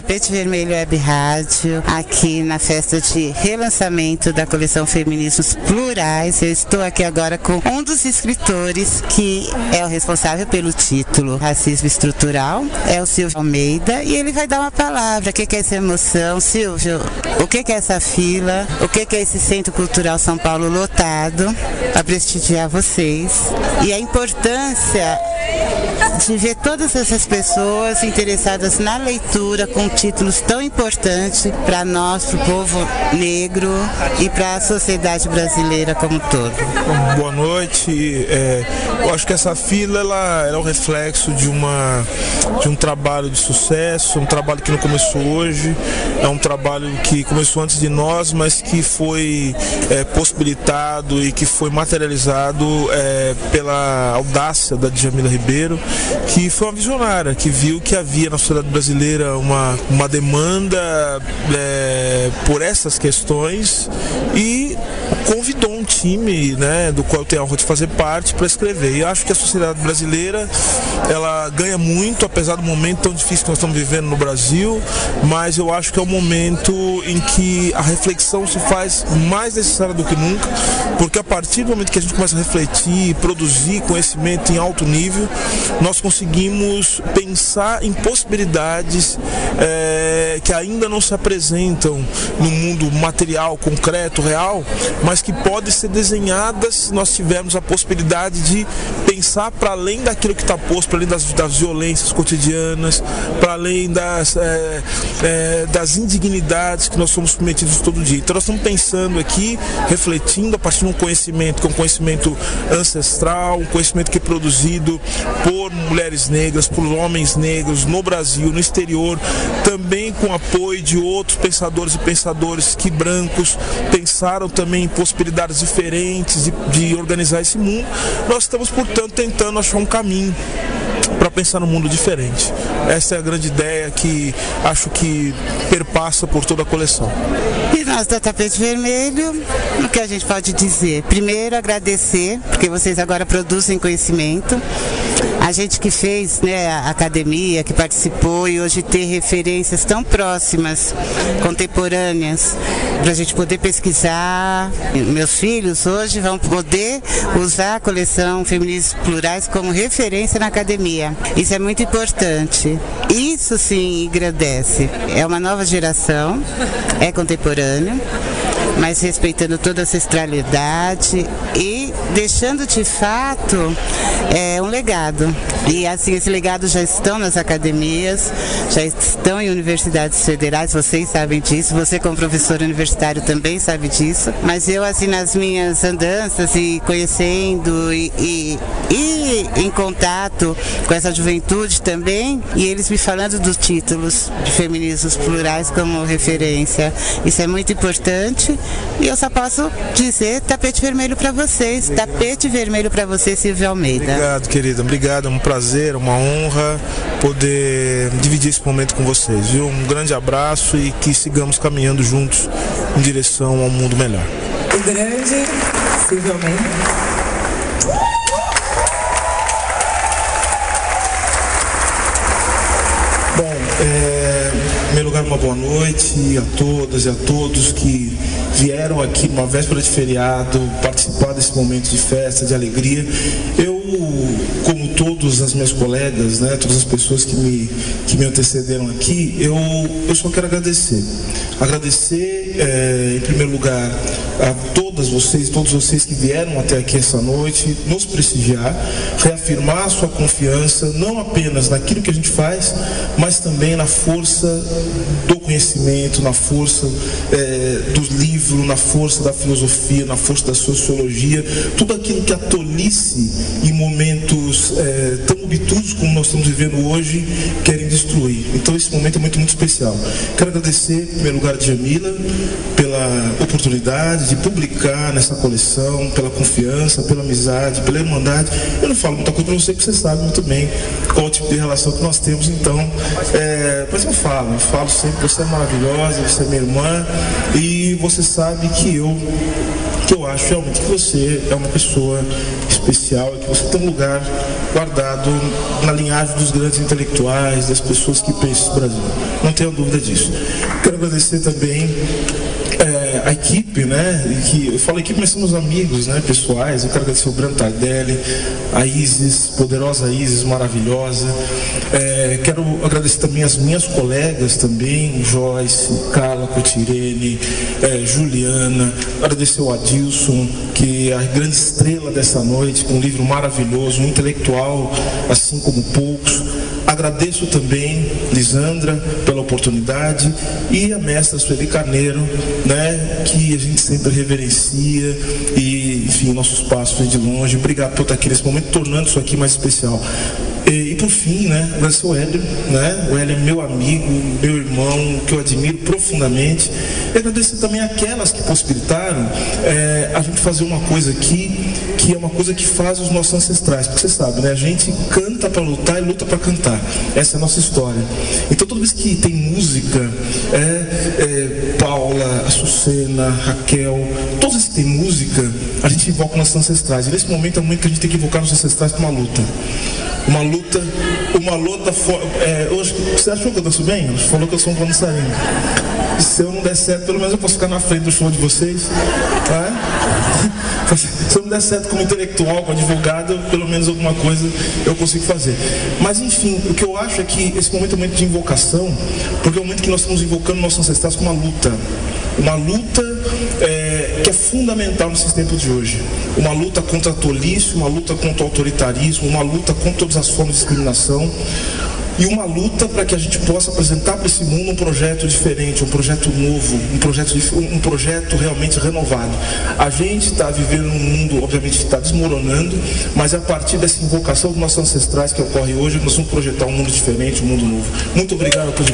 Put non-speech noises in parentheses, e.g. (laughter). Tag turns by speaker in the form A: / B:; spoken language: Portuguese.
A: Tapete Vermelho Web Rádio, aqui na festa de relançamento da coleção Feminismos Plurais. Eu estou aqui agora com um dos escritores que é o responsável pelo título Racismo Estrutural, é o Silvio Almeida, e ele vai dar uma palavra. O que é essa emoção? Silvio, o que é essa fila? O que é esse Centro Cultural São Paulo lotado para prestigiar vocês? E a importância de ver todas essas pessoas interessadas na leitura com títulos tão importantes para nós, para o povo negro e para a sociedade brasileira como um todo.
B: Boa noite. É, eu acho que essa fila ela, ela, é um reflexo de, uma, de um trabalho de sucesso, um trabalho que não começou hoje, é um trabalho que começou antes de nós, mas que foi é, possibilitado e que foi materializado é, pela audácia da Djamila Ribeiro que foi uma visionária, que viu que havia na sociedade brasileira uma, uma demanda é, por essas questões e convidou um time, né, do qual eu tenho a honra de fazer parte, para escrever. E acho que a sociedade brasileira ela ganha muito, apesar do momento tão difícil que nós estamos vivendo no Brasil, mas eu acho que é um momento em que a reflexão se faz mais necessária do que nunca, porque a partir do momento que a gente começa a refletir, produzir conhecimento em alto nível, nós conseguimos pensar em possibilidades é, que ainda não se apresentam no mundo material, concreto, real, mas que podem ser desenhadas se nós tivermos a possibilidade de pensar para além daquilo que está posto, para além das, das, violências cotidianas, para além das, é, é, das indignidades que nós somos submetidos todo dia. Então nós estamos pensando aqui, refletindo a partir de um conhecimento que é um conhecimento ancestral, um conhecimento que é produzido por mulheres negras, por homens negros no Brasil, no exterior, também com apoio de outros pensadores e pensadores que brancos pensaram também em possibilidades diferentes de, de organizar esse mundo. Nós estamos, portanto, tentando achar um caminho para pensar no mundo diferente. Essa é a grande ideia que acho que perpassa por toda a coleção.
A: E nós da Tapete Vermelho, o que a gente pode dizer? Primeiro, agradecer, porque vocês agora produzem conhecimento. A gente que fez né, a academia, que participou e hoje ter referências tão próximas, contemporâneas, para a gente poder pesquisar. Meus filhos hoje vão poder usar a coleção Feminismos Plurais como referência na academia. Isso é muito importante. Isso sim engrandece. É uma nova geração, é contemporâneo mas respeitando toda a ancestralidade e deixando de fato é, legado. E assim, esse legado já estão nas academias, já estão em universidades federais, vocês sabem disso, você como professor universitário também sabe disso, mas eu assim nas minhas andanças e conhecendo e, e, e em contato com essa juventude também, e eles me falando dos títulos de feminismos plurais como referência. Isso é muito importante e eu só posso dizer tapete vermelho para vocês. Obrigado. Tapete vermelho para você, Silvio Almeida.
B: Obrigado, querida. Obrigado. É um prazer, uma honra poder dividir esse momento com vocês. Viu? Um grande abraço e que sigamos caminhando juntos em direção ao mundo melhor.
C: O grande Silvio Almeida.
B: lugar, uma boa noite a todas e a todos que vieram aqui numa véspera de feriado participar desse momento de festa, de alegria. Eu, como todas as minhas colegas, né, todas as pessoas que me, que me antecederam aqui, eu, eu só quero agradecer. Agradecer, é, em primeiro lugar, a todas vocês, todos vocês que vieram até aqui essa noite, nos prestigiar, reafirmar sua confiança, não apenas naquilo que a gente faz, mas também na força do conhecimento, na força é, dos livros, na força da filosofia, na força da sociologia, tudo aquilo que a tolice em momentos é, tão obtusos como nós estamos vivendo hoje querem destruir. Então esse momento é muito, muito especial. Quero agradecer, em primeiro lugar, a Jamila pela oportunidade de publicar nessa coleção, pela confiança, pela amizade, pela irmandade. Eu não falo muita coisa para você, porque você sabe muito bem qual o tipo de relação que nós temos, então, é, mas eu falo, eu falo sempre, você é maravilhosa, você é minha irmã, e você sabe que eu que eu acho realmente que você é uma pessoa especial que você tem um lugar guardado na linhagem dos grandes intelectuais, das pessoas que pensam no Brasil. Não tenho dúvida disso. Quero agradecer também é, a equipe, né? Que, eu falo equipe, mas somos amigos, né? Pessoais. Eu quero agradecer o Branco Tardelli, a Isis, poderosa Isis, maravilhosa. É, quero agradecer também as minhas colegas também, Joyce, Carla Cotirene, é, Juliana. Agradecer o Adilson, que é a grande estrela dessa noite, com um livro maravilhoso, um intelectual, assim como poucos. Agradeço também, Lisandra, pela oportunidade e a mestra Sueli Carneiro, né, que a gente sempre reverencia e, enfim, nossos passos de longe. Obrigado por estar aqui nesse momento, tornando isso aqui mais especial. E, e por fim, né, agradecer o Hélio, né? O Hélio é meu amigo, meu irmão, que eu admiro profundamente. E agradecer também aquelas que possibilitaram é, a gente fazer uma coisa aqui, que é uma coisa que faz os nossos ancestrais, porque você sabe, né? A gente canta para lutar e luta para cantar. Essa é a nossa história. Então toda vez que tem música, é, é, Paula, Açucena, Raquel, todos que tem música, a gente invoca nossos ancestrais. E nesse momento é o momento que a gente tem que invocar nossos ancestrais para uma luta uma luta, uma luta. É, hoje, você achou que eu danço bem? Você falou que eu sou um dançarino. Se eu não der certo, pelo menos eu posso ficar na frente do show de vocês. Tá? (laughs) Se eu não der certo como intelectual, como advogado, pelo menos alguma coisa eu consigo fazer. Mas enfim, o que eu acho é que esse momento é um momento de invocação, porque é um momento que nós estamos invocando nossos ancestrais com uma luta. Uma luta que é fundamental nesses tempos de hoje. Uma luta contra a tolice, uma luta contra o autoritarismo, uma luta contra todas as formas de discriminação e uma luta para que a gente possa apresentar para esse mundo um projeto diferente, um projeto novo, um projeto, um projeto realmente renovado. A gente está vivendo um mundo, obviamente, que está desmoronando, mas a partir dessa invocação dos nossos ancestrais que ocorre hoje, nós vamos projetar um mundo diferente, um mundo novo. Muito obrigado a todos.